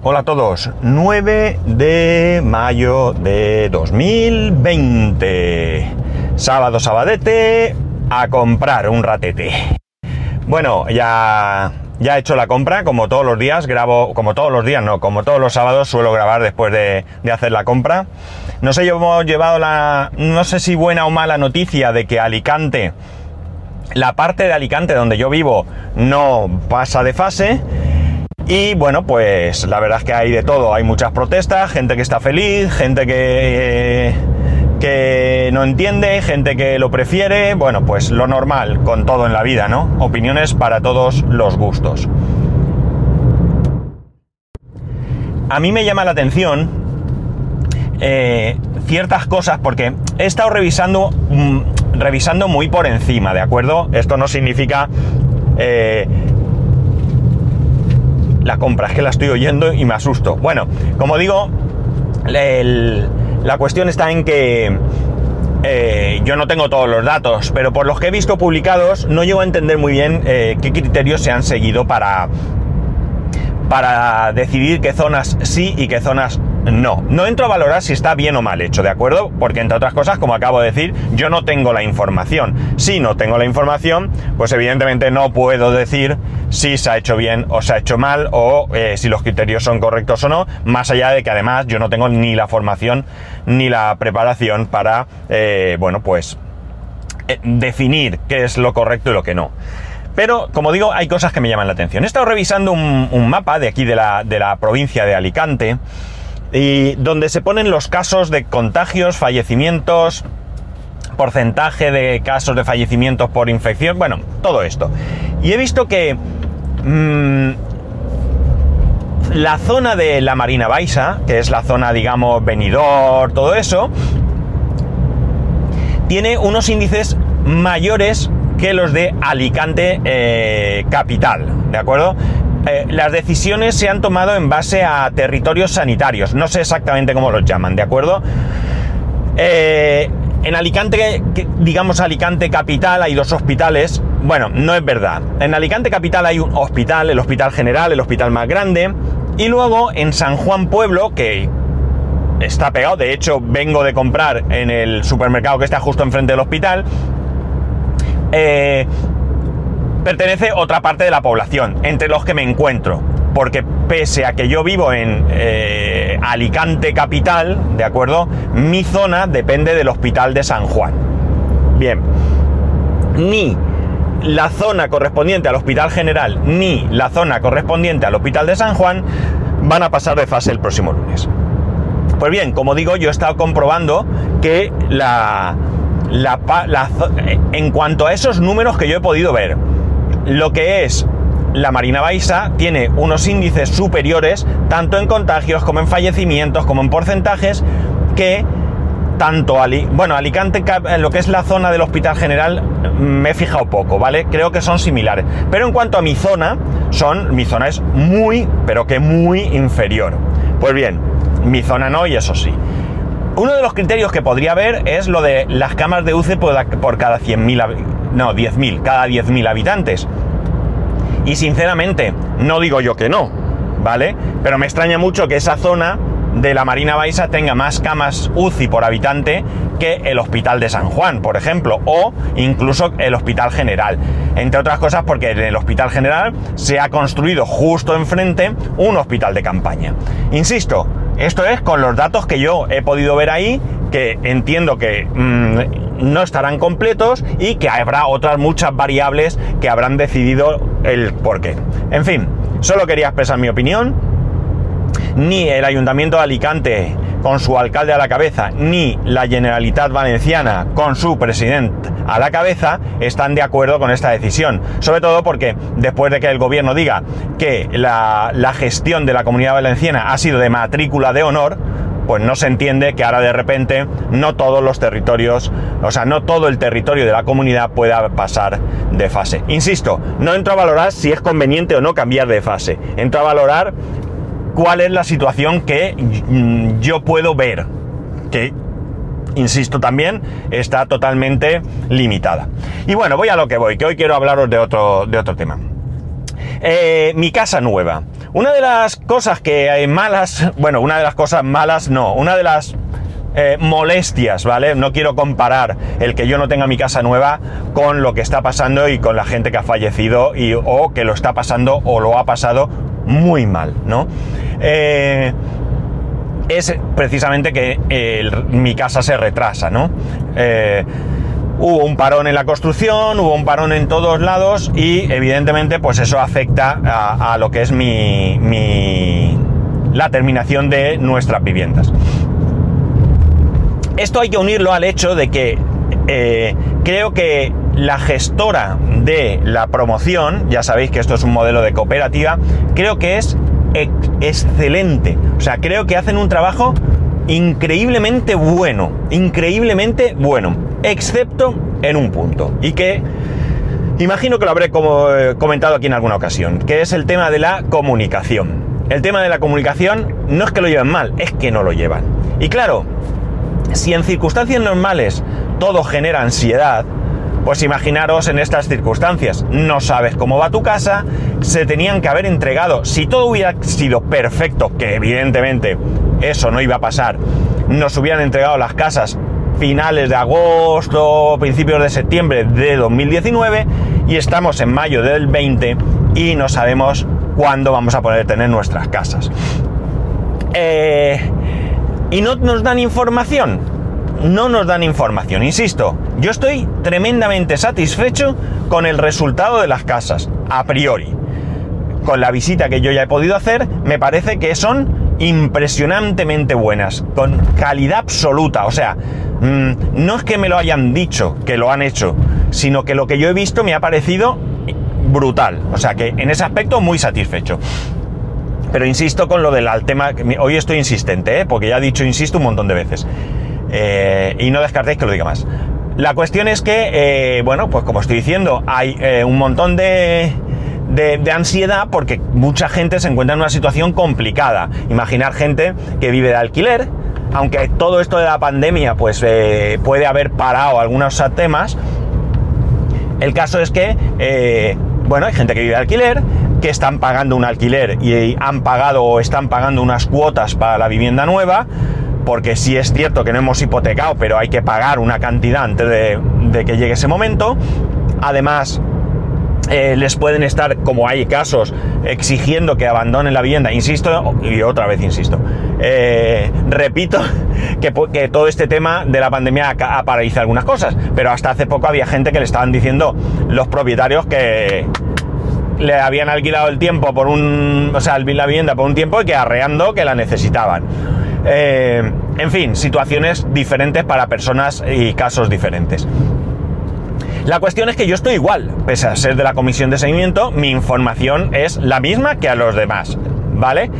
Hola a todos, 9 de mayo de 2020. Sábado, sabadete, a comprar un ratete. Bueno, ya, ya he hecho la compra, como todos los días, grabo, como todos los días, no, como todos los sábados suelo grabar después de, de hacer la compra. No sé, hemos llevado la, no sé si buena o mala noticia de que Alicante, la parte de Alicante donde yo vivo, no pasa de fase y bueno, pues la verdad es que hay de todo. Hay muchas protestas, gente que está feliz, gente que, que no entiende, gente que lo prefiere. Bueno, pues lo normal con todo en la vida, ¿no? Opiniones para todos los gustos. A mí me llama la atención eh, ciertas cosas porque he estado revisando, mm, revisando muy por encima, ¿de acuerdo? Esto no significa... Eh, la compra, es que la estoy oyendo y me asusto. Bueno, como digo, la cuestión está en que eh, yo no tengo todos los datos, pero por los que he visto publicados no llego a entender muy bien eh, qué criterios se han seguido para, para decidir qué zonas sí y qué zonas no, no entro a valorar si está bien o mal hecho, ¿de acuerdo? Porque entre otras cosas, como acabo de decir, yo no tengo la información. Si no tengo la información, pues evidentemente no puedo decir si se ha hecho bien o se ha hecho mal o eh, si los criterios son correctos o no, más allá de que además yo no tengo ni la formación ni la preparación para, eh, bueno, pues eh, definir qué es lo correcto y lo que no. Pero, como digo, hay cosas que me llaman la atención. He estado revisando un, un mapa de aquí de la, de la provincia de Alicante y donde se ponen los casos de contagios, fallecimientos, porcentaje de casos de fallecimientos por infección, bueno, todo esto. Y he visto que mmm, la zona de la Marina Baixa, que es la zona, digamos, venidor, todo eso, tiene unos índices mayores que los de Alicante eh, capital, ¿de acuerdo? Eh, las decisiones se han tomado en base a territorios sanitarios. No sé exactamente cómo los llaman, ¿de acuerdo? Eh, en Alicante, digamos Alicante Capital, hay dos hospitales. Bueno, no es verdad. En Alicante Capital hay un hospital, el Hospital General, el hospital más grande. Y luego en San Juan Pueblo, que está pegado, de hecho vengo de comprar en el supermercado que está justo enfrente del hospital. Eh, pertenece otra parte de la población, entre los que me encuentro. Porque pese a que yo vivo en eh, Alicante capital, ¿de acuerdo? Mi zona depende del hospital de San Juan. Bien. Ni la zona correspondiente al hospital general, ni la zona correspondiente al hospital de San Juan van a pasar de fase el próximo lunes. Pues bien, como digo, yo he estado comprobando que la, la, la, en cuanto a esos números que yo he podido ver, lo que es la Marina Baixa tiene unos índices superiores tanto en contagios como en fallecimientos como en porcentajes que tanto Ali, bueno, Alicante, en lo que es la zona del Hospital General, me he fijado poco, ¿vale? Creo que son similares. Pero en cuanto a mi zona, son, mi zona es muy, pero que muy inferior. Pues bien, mi zona no, y eso sí. Uno de los criterios que podría haber es lo de las camas de por, por cada 100.000, no, 10.000, cada 10.000 habitantes. Y sinceramente, no digo yo que no, ¿vale? Pero me extraña mucho que esa zona de la Marina Baixa tenga más camas UCI por habitante que el Hospital de San Juan, por ejemplo, o incluso el Hospital General. Entre otras cosas porque en el Hospital General se ha construido justo enfrente un hospital de campaña. Insisto, esto es con los datos que yo he podido ver ahí, que entiendo que mmm, no estarán completos y que habrá otras muchas variables que habrán decidido el porqué. En fin, solo quería expresar mi opinión. Ni el Ayuntamiento de Alicante con su alcalde a la cabeza, ni la Generalitat Valenciana con su presidente a la cabeza, están de acuerdo con esta decisión. Sobre todo porque después de que el gobierno diga que la, la gestión de la comunidad valenciana ha sido de matrícula de honor, pues no se entiende que ahora de repente no todos los territorios, o sea, no todo el territorio de la comunidad pueda pasar de fase. Insisto, no entro a valorar si es conveniente o no cambiar de fase. Entro a valorar cuál es la situación que yo puedo ver. Que, insisto también, está totalmente limitada. Y bueno, voy a lo que voy, que hoy quiero hablaros de otro, de otro tema. Eh, mi casa nueva. Una de las cosas que hay malas, bueno, una de las cosas malas no, una de las eh, molestias, ¿vale? No quiero comparar el que yo no tenga mi casa nueva con lo que está pasando y con la gente que ha fallecido y, o que lo está pasando o lo ha pasado muy mal, ¿no? Eh, es precisamente que mi casa se retrasa, ¿no? Eh, hubo un parón en la construcción, hubo un parón en todos lados y evidentemente pues eso afecta a, lo que es mi, la terminación de nuestras viviendas. Esto hay que unirlo al hecho de que eh, creo que la gestora de la promoción, ya sabéis que esto es un modelo de cooperativa, creo que es excelente. O sea, creo que hacen un trabajo increíblemente bueno, increíblemente bueno, excepto en un punto, y que imagino que lo habré como, eh, comentado aquí en alguna ocasión, que es el tema de la comunicación. El tema de la comunicación no es que lo lleven mal, es que no lo llevan. Y claro, si en circunstancias normales todo genera ansiedad, pues imaginaros en estas circunstancias, no sabes cómo va tu casa, se tenían que haber entregado, si todo hubiera sido perfecto, que evidentemente eso no iba a pasar, nos hubieran entregado las casas finales de agosto, principios de septiembre de 2019 y estamos en mayo del 20 y no sabemos cuándo vamos a poder tener nuestras casas. Eh, y no nos dan información. No nos dan información. Insisto, yo estoy tremendamente satisfecho con el resultado de las casas, a priori. Con la visita que yo ya he podido hacer, me parece que son impresionantemente buenas, con calidad absoluta. O sea, mm, no es que me lo hayan dicho, que lo han hecho, sino que lo que yo he visto me ha parecido brutal. O sea que en ese aspecto muy satisfecho. Pero insisto con lo del tema. Hoy estoy insistente, ¿eh? porque ya he dicho insisto un montón de veces. Eh, y no descartéis que lo diga más. La cuestión es que, eh, bueno, pues como estoy diciendo, hay un montón de, de, ansiedad porque mucha gente se encuentra en una situación complicada. Imaginar gente que vive de alquiler, aunque todo esto de la pandemia pues puede haber parado algunos temas. El caso es que, bueno, hay gente que vive de alquiler, que están pagando un alquiler y han pagado o están pagando unas cuotas para la vivienda nueva, porque sí es cierto que no hemos hipotecado, pero hay que pagar una cantidad antes de, que llegue ese momento. Además, eh, les pueden estar, como hay casos, exigiendo que abandonen la vivienda. Insisto, y otra vez insisto, eh, repito que, todo este tema de la pandemia ha paralizado algunas cosas, pero hasta hace poco había gente que le estaban diciendo los propietarios que, le habían alquilado el tiempo por un. O sea, la vivienda por un tiempo y que arreando que la necesitaban. Eh, en fin, situaciones diferentes para personas y casos diferentes. La cuestión es que yo estoy igual, pese a ser de la comisión de seguimiento, mi información es la misma que a los demás, ¿vale?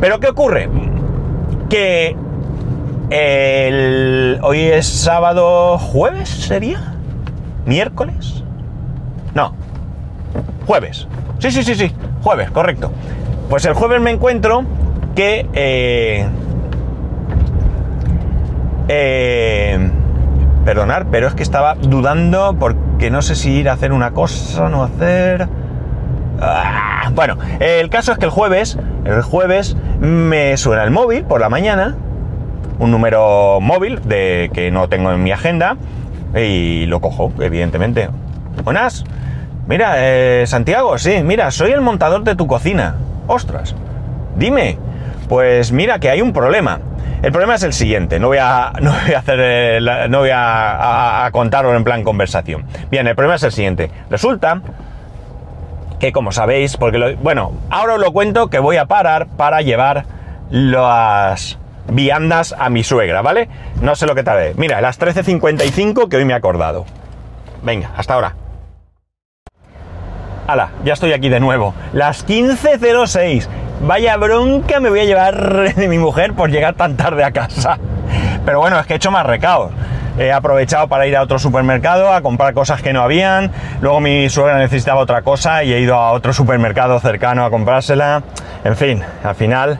Pero ¿qué ocurre? Que hoy es sábado, jueves sería, miércoles, no, Jueves. Sí, sí, sí, sí. Jueves, correcto. Pues el jueves me encuentro que... Eh, eh, perdonar, pero es que estaba dudando porque no sé si ir a hacer una cosa o no hacer... Ah, bueno, el caso es que el jueves, el jueves me suena el móvil por la mañana, un número móvil de que no tengo en mi agenda y lo cojo, evidentemente. Buenas, Mira, eh, Santiago, sí, mira, soy el montador de tu cocina. Ostras, dime. Pues mira que hay un problema. El problema es el siguiente, no voy a, no voy a hacer, eh, no voy a, contarlo en plan conversación. Bien, el problema es el siguiente. Resulta que como sabéis, porque bueno, ahora os lo cuento que voy a parar para llevar las viandas a mi suegra, ¿vale? No sé lo que tarde. Mira, las 13.55 que hoy me he acordado. Venga, hasta ahora. ¡Hala! Ya estoy aquí de nuevo. Las 15.06. Vaya bronca me voy a llevar de mi mujer por llegar tan tarde a casa. Pero bueno, es que he hecho más recados. He aprovechado para ir a otro supermercado a comprar cosas que no habían. Luego mi suegra necesitaba otra cosa y he ido a otro supermercado cercano a comprársela. En fin, al final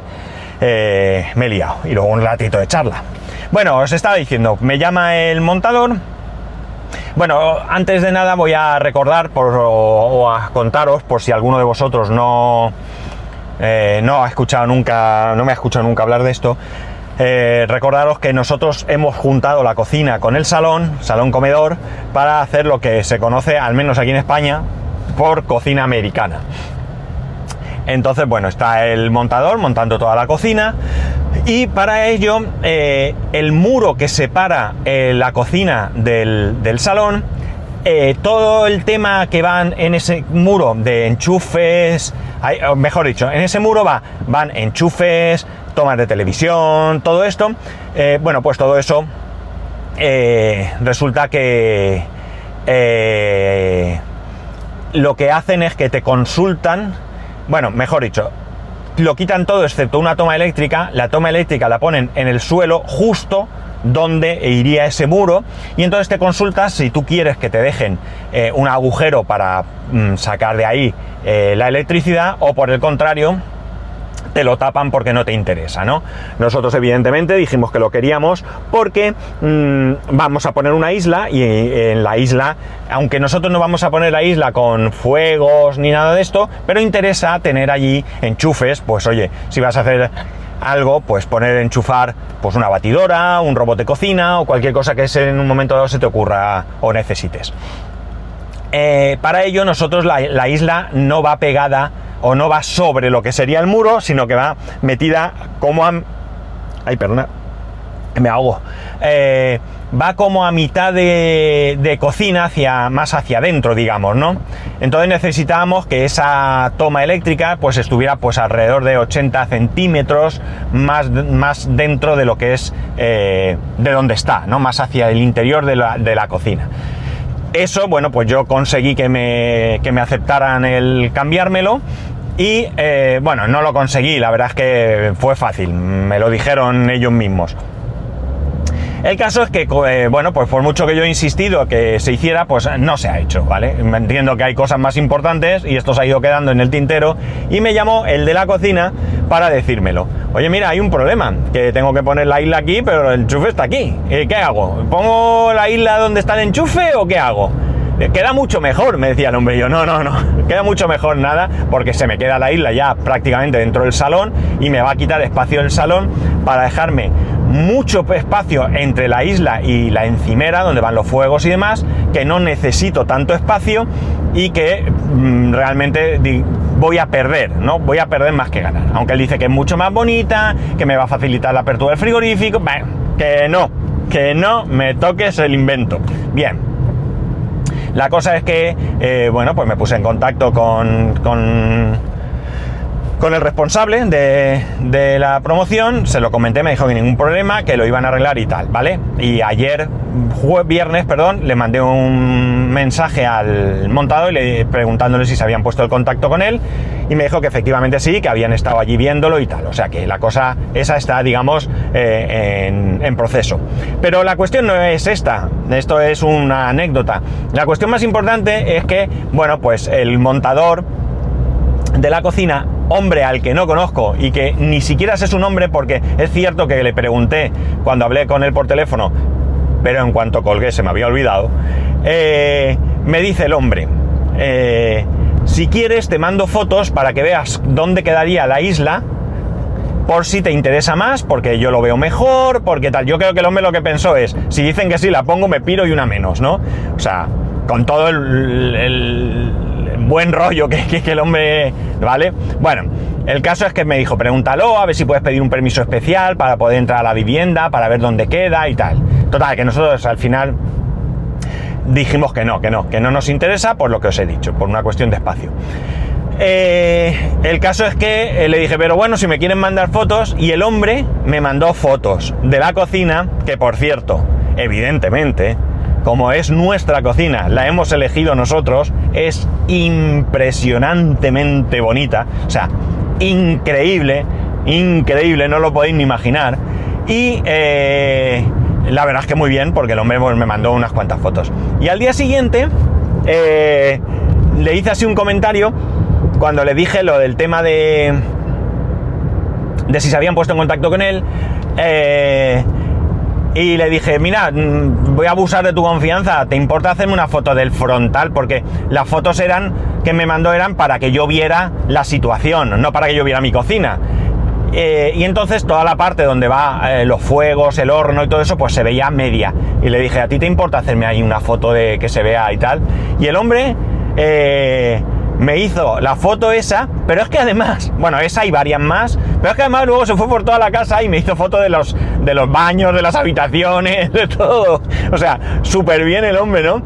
eh, me he liado. Y luego un ratito de charla. Bueno, os estaba diciendo, me llama el montador bueno, antes de nada voy a recordar por, o, a contaros, por si alguno de vosotros no, eh, no ha escuchado nunca, no me ha escuchado nunca hablar de esto, eh, recordaros que nosotros hemos juntado la cocina con el salón, salón comedor, para hacer lo que se conoce, al menos aquí en España, por cocina americana. Entonces, bueno, está el montador montando toda la cocina y para ello eh, el muro que separa la cocina del, salón, todo el tema que van en ese muro de enchufes, mejor dicho, en ese muro va, van enchufes, tomas de televisión, todo esto, eh, bueno, pues todo eso eh, resulta que eh, lo que hacen es que te consultan, bueno, mejor dicho, lo quitan todo excepto una toma eléctrica, la toma eléctrica la ponen en el suelo justo donde iría ese muro y entonces te consultas si tú quieres que te dejen un agujero para mm, sacar de ahí la electricidad o por el contrario te lo tapan porque no te interesa, ¿no? Nosotros evidentemente dijimos que lo queríamos porque mm, vamos a poner una isla y en la isla, aunque nosotros no vamos a poner la isla con fuegos ni nada de esto, pero interesa tener allí enchufes, pues oye, si vas a hacer algo, pues poner, enchufar, pues una batidora, un robot de cocina o cualquier cosa que en un momento dado se te ocurra o necesites. Eh, para ello nosotros la, la isla no va pegada o no va sobre lo que sería el muro, sino que va metida como a... Ay, perdona, me ahogo. Eh, va como a mitad de, cocina, hacia, más hacia adentro, digamos, ¿no? Entonces necesitábamos que esa toma eléctrica pues estuviera pues alrededor de 80 centímetros más, más dentro de lo que es eh, de donde está, ¿no? Más hacia el interior de la, de la cocina. Eso, bueno, pues yo conseguí que me, que me aceptaran el cambiármelo y eh, bueno, no lo conseguí, la verdad es que fue fácil, me lo dijeron ellos mismos. El caso es que, eh, bueno, pues por mucho que yo he insistido que se hiciera, pues no se ha hecho, ¿vale? Entiendo que hay cosas más importantes y esto se ha ido quedando en el tintero y me llamó el de la cocina para decírmelo. Oye, mira, hay un problema, que tengo que poner la isla aquí, pero el enchufe está aquí. Eh, ¿Qué hago? ¿Pongo la isla donde está el enchufe o qué hago? Eh, queda mucho mejor, me decía el hombre. yo, no, no, no, queda mucho mejor nada porque se me queda la isla ya prácticamente dentro del salón y me va a quitar espacio del salón para dejarme mucho espacio entre la isla y la encimera, donde van los fuegos y demás, que no necesito tanto espacio y que mm, realmente voy a perder, ¿no? Voy a perder más que ganar. Aunque él dice que es mucho más bonita, que me va a facilitar la apertura del frigorífico, que no, que no me toques el invento. Bien. La cosa es que, eh, bueno, pues me puse en contacto con, con con el responsable de, la promoción, se lo comenté, me dijo que ningún problema, que lo iban a arreglar y tal, ¿vale? Y ayer, viernes, perdón, le mandé un mensaje al montado y le, preguntándole si se habían puesto el contacto con él y me dijo que efectivamente sí, que habían estado allí viéndolo y tal. O sea que la cosa esa está, digamos, eh, en, en proceso. Pero la cuestión no es esta, esto es una anécdota. La cuestión más importante es que, bueno, pues el montador de la cocina hombre al que no conozco y que ni siquiera sé su nombre porque es cierto que le pregunté cuando hablé con él por teléfono, pero en cuanto colgué se me había olvidado, eh, me dice el hombre, eh, si quieres te mando fotos para que veas dónde quedaría la isla, por si te interesa más, porque yo lo veo mejor, porque tal. Yo creo que el hombre lo que pensó es, si dicen que sí, la pongo, me piro y una menos, ¿no? O sea, con todo el buen rollo que, que, el hombre, ¿vale? Bueno, el caso es que me dijo, pregúntalo, a ver si puedes pedir un permiso especial para poder entrar a la vivienda, para ver dónde queda y tal. Total, que nosotros al final dijimos que no, que no, que no nos interesa por lo que os he dicho, por una cuestión de espacio. Eh, el caso es que eh, le dije, pero bueno, si me quieren mandar fotos, y el hombre me mandó fotos de la cocina, que por cierto, evidentemente, como es nuestra cocina, la hemos elegido nosotros, es impresionantemente bonita, o sea, increíble, increíble, no lo podéis ni imaginar. Y eh, la verdad es que muy bien, porque el hombre pues, me mandó unas cuantas fotos. Y al día siguiente eh, le hice así un comentario cuando le dije lo del tema de, de si se habían puesto en contacto con él. Eh, y le dije, mira, mm, voy a abusar de tu confianza, ¿te importa hacerme una foto del frontal? Porque las fotos eran que me mandó eran para que yo viera la situación, no para que yo viera mi cocina. Eh, y entonces toda la parte donde va eh, los fuegos, el horno y todo eso, pues se veía media. Y le dije, ¿a ti te importa hacerme ahí una foto de que se vea y tal? Y el hombre eh, me hizo la foto esa, pero es que además, bueno, esa y varias más, pero es que además luego se fue por toda la casa y me hizo foto de los, de los baños, de las habitaciones, de todo. O sea, súper bien el hombre, ¿no?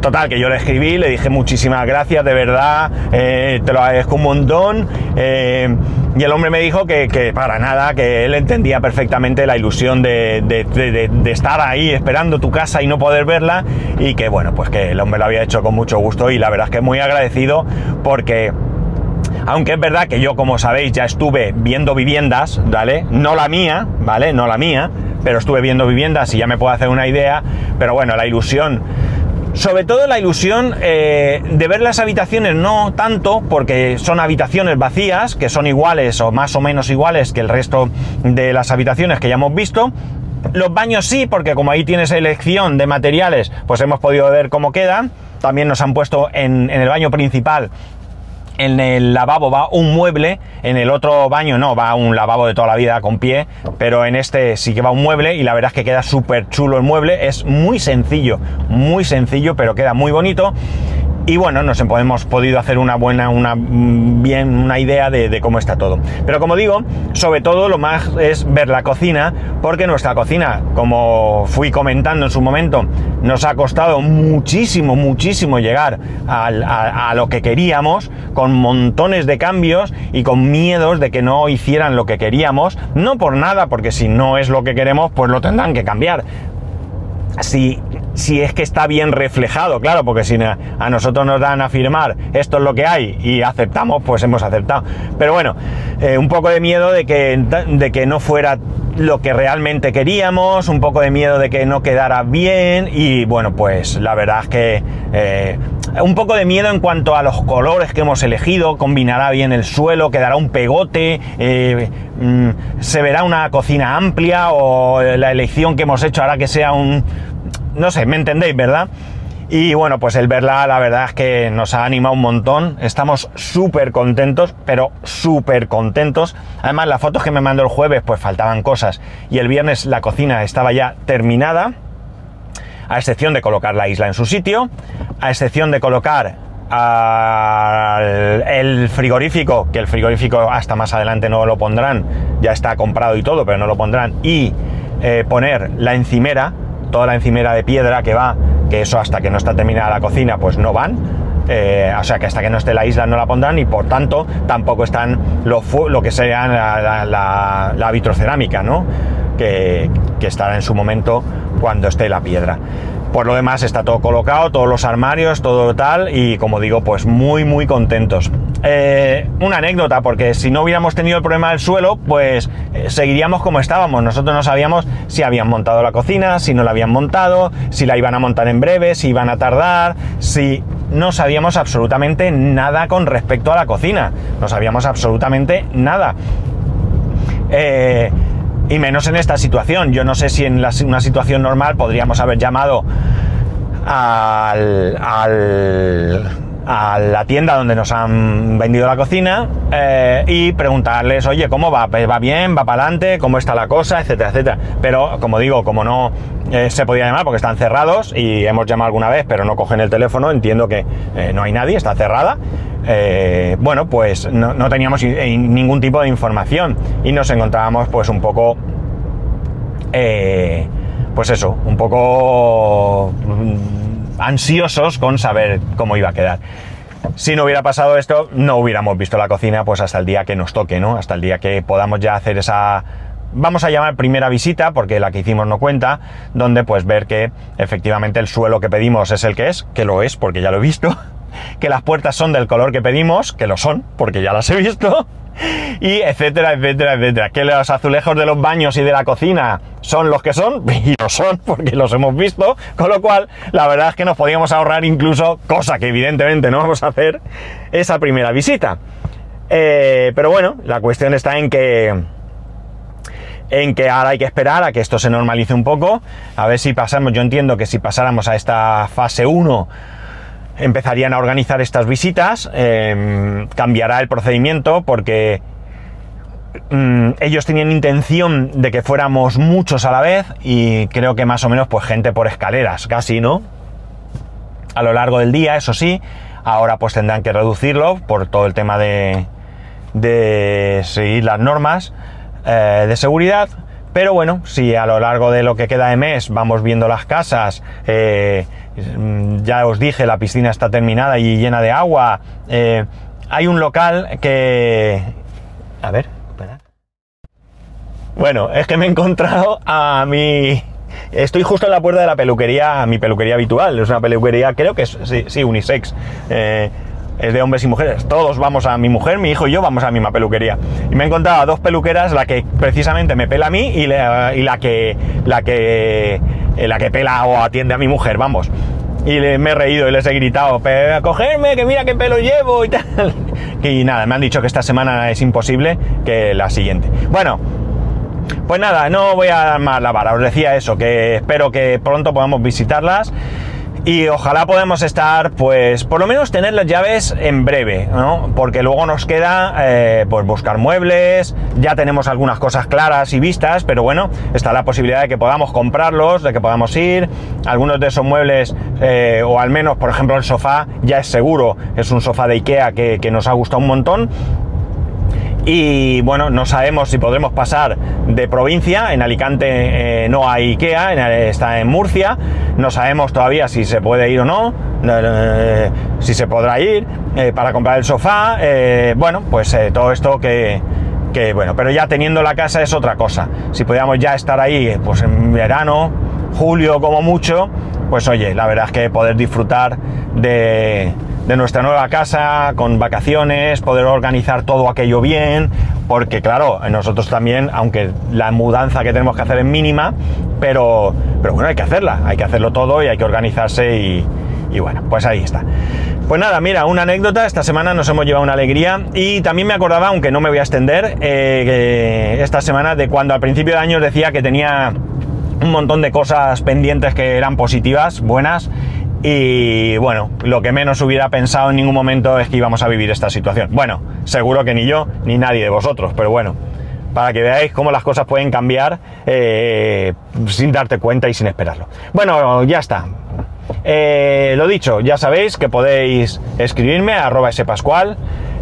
Total, que yo le escribí, le dije muchísimas gracias, de verdad, eh, te lo agradezco un montón. Eh, y el hombre me dijo que, para nada, que él entendía perfectamente la ilusión de, de, estar ahí esperando tu casa y no poder verla. Y que bueno, pues que el hombre lo había hecho con mucho gusto y la verdad es que muy agradecido porque aunque es verdad que yo, como sabéis, ya estuve viendo viviendas, ¿vale? No la mía, ¿vale? No la mía, pero estuve viendo viviendas y ya me puedo hacer una idea. Pero bueno, la ilusión sobre todo la ilusión eh, de ver las habitaciones, no tanto porque son habitaciones vacías, que son iguales o más o menos iguales que el resto de las habitaciones que ya hemos visto. Los baños sí, porque como ahí tienes elección de materiales, pues hemos podido ver cómo quedan. También nos han puesto en, en el baño principal en el lavabo va un mueble, en el otro baño no, va un lavabo de toda la vida con pie, pero en este sí que va un mueble y la verdad es que queda súper chulo el mueble, es muy sencillo, muy sencillo, pero queda muy bonito y bueno, nos hemos podido hacer una buena, una mm, bien, una idea de, cómo está todo. Pero como digo, sobre todo lo más es ver la cocina, porque nuestra cocina, como fui comentando en su momento, nos ha costado muchísimo, muchísimo llegar a, a lo que queríamos, con montones de cambios y con miedos de que no hicieran lo que queríamos, no por nada, porque si no es lo que queremos, pues lo tendrán que cambiar si, si es que está bien reflejado, claro, porque si a nosotros nos dan a firmar esto es lo que hay y aceptamos, pues hemos aceptado. Pero bueno, eh, un poco de miedo de que, de que no fuera lo que realmente queríamos, un poco de miedo de que no quedara bien y bueno, pues la verdad es que eh, un poco de miedo en cuanto a los colores que hemos elegido, combinará bien el suelo, quedará un pegote, eh, mm, se verá una cocina amplia o la elección que hemos hecho hará que sea un... no sé, me entendéis, ¿verdad? Y bueno, pues el verla, la verdad es que nos ha animado un montón. Estamos súper contentos, pero súper contentos. Además, las fotos que me mandó el jueves, pues faltaban cosas. Y el viernes la cocina estaba ya terminada, a excepción de colocar la isla en su sitio, a excepción de colocar el frigorífico, que el frigorífico hasta más adelante no lo pondrán, ya está comprado y todo, pero no lo pondrán, y eh, poner la encimera, toda la encimera de piedra que va que eso hasta que no está terminada la cocina pues no van. Eh, o sea que hasta que no esté la isla no la pondrán y por tanto tampoco están lo, que sea la, la, vitrocerámica, ¿no? Que, que estará en su momento cuando esté la piedra. Por lo demás está todo colocado, todos los armarios, todo tal, y como digo, pues muy, muy contentos. Eh, una anécdota, porque si no hubiéramos tenido el problema del suelo, pues eh, seguiríamos como estábamos. Nosotros no sabíamos si habían montado la cocina, si no la habían montado, si la iban a montar en breve, si iban a tardar, si no sabíamos absolutamente nada con respecto a la cocina. No sabíamos absolutamente nada. Eh, y menos en esta situación. Yo no sé si en una situación normal podríamos haber llamado al, a la tienda donde nos han vendido la cocina eh, y preguntarles, oye, ¿cómo va? ¿Va bien? ¿Va para adelante? ¿Cómo está la cosa? Etcétera, etcétera. Pero, como digo, como no eh, se podía llamar porque están cerrados y hemos llamado alguna vez, pero no cogen el teléfono, entiendo que eh, no hay nadie, está cerrada. bueno, pues no, no teníamos ningún tipo de información y nos encontrábamos pues un poco... pues eso, un poco ansiosos con saber cómo iba a quedar. Si no hubiera pasado esto, no hubiéramos visto la cocina pues hasta el día que nos toque, ¿no? Hasta el día que podamos ya hacer esa vamos a llamar primera visita, porque la que hicimos no cuenta, donde pues ver que efectivamente el suelo que pedimos es el que es, que lo es, porque ya lo he visto, que las puertas son del color que pedimos, que lo son, porque ya las he visto, y etcétera, etcétera, etcétera. Que los azulejos de los baños y de la cocina son los que son, y lo son porque los hemos visto, con lo cual la verdad es que nos podíamos ahorrar incluso, cosa que evidentemente no vamos a hacer, esa primera visita. Eh, pero bueno, la cuestión está en que en que ahora hay que esperar a que esto se normalice un poco, a ver si pasamos, yo entiendo que si pasáramos a esta fase 1 empezarían a organizar estas visitas, em, cambiará el procedimiento porque mm, ellos tenían intención de que fuéramos muchos a la vez y creo que más o menos pues gente por escaleras, casi, ¿no? A lo largo del día, eso sí, ahora pues tendrán que reducirlo por todo el tema de, de seguir las normas eh, de seguridad. Pero bueno, si a lo largo de lo que queda de mes vamos viendo las casas, eh, ya os dije, la piscina está terminada y llena de agua, eh, hay un local que... A ver, espera. Bueno, es que me he encontrado a mi... Estoy justo en la puerta de la peluquería, mi peluquería habitual, es una peluquería, creo que es, sí, sí unisex es de hombres y mujeres. Todos vamos a mi mujer, mi hijo y yo vamos a la misma peluquería. Y me he encontrado a dos peluqueras, la que precisamente me pela a mí y la, que la que eh, la que pela o atiende a mi mujer, vamos. Y me he reído y les he gritado, cogerme, que mira qué pelo llevo y tal. Y nada, me han dicho que esta semana es imposible, que la siguiente. Bueno, pues nada, no voy a dar más la vara. Os decía eso, que espero que pronto podamos visitarlas y ojalá podamos estar, pues, por lo menos tener las llaves en breve, ¿no? Porque luego nos queda, eh, pues, buscar muebles, ya tenemos algunas cosas claras y vistas, pero bueno, está la posibilidad de que podamos comprarlos, de que podamos ir. Algunos de esos muebles, eh, o al menos, por ejemplo, el sofá, ya es seguro, es un sofá de Ikea que, que nos ha gustado un montón y bueno, no sabemos si podremos pasar de provincia, en Alicante eh, no hay IKEA, está en Murcia, no sabemos todavía si se puede ir o no, eh, si se podrá ir eh, para comprar el sofá, bueno, pues todo esto que, que, bueno, pero ya teniendo la casa es otra cosa, si podíamos ya estar ahí pues en verano, julio como mucho, pues oye, la verdad es que poder disfrutar de de nuestra nueva casa, con vacaciones, poder organizar todo aquello bien, porque claro, nosotros también, aunque la mudanza que tenemos que hacer es mínima, pero, pero bueno, hay que hacerla, hay que hacerlo todo y hay que organizarse y, bueno, pues ahí está. Pues nada, mira, una anécdota, esta semana nos hemos llevado una alegría y también me acordaba, aunque no me voy a extender, eh, esta semana de cuando al principio de año decía que tenía un montón de cosas pendientes que eran positivas, buenas, y bueno, lo que menos hubiera pensado en ningún momento es que íbamos a vivir esta situación. Bueno, seguro que ni yo ni nadie de vosotros, pero bueno, para que veáis cómo las cosas pueden cambiar eh, sin darte cuenta y sin esperarlo. Bueno, ya está. Eh, lo dicho, ya sabéis que podéis escribirme a arroba spascual,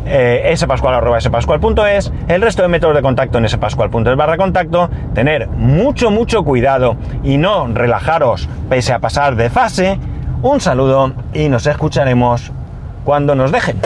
eh, spascual arroba spascual.es, el resto de métodos de contacto en spascual.es barra contacto, tener mucho, mucho cuidado y no relajaros pese a pasar de fase un saludo y nos escucharemos cuando nos dejen.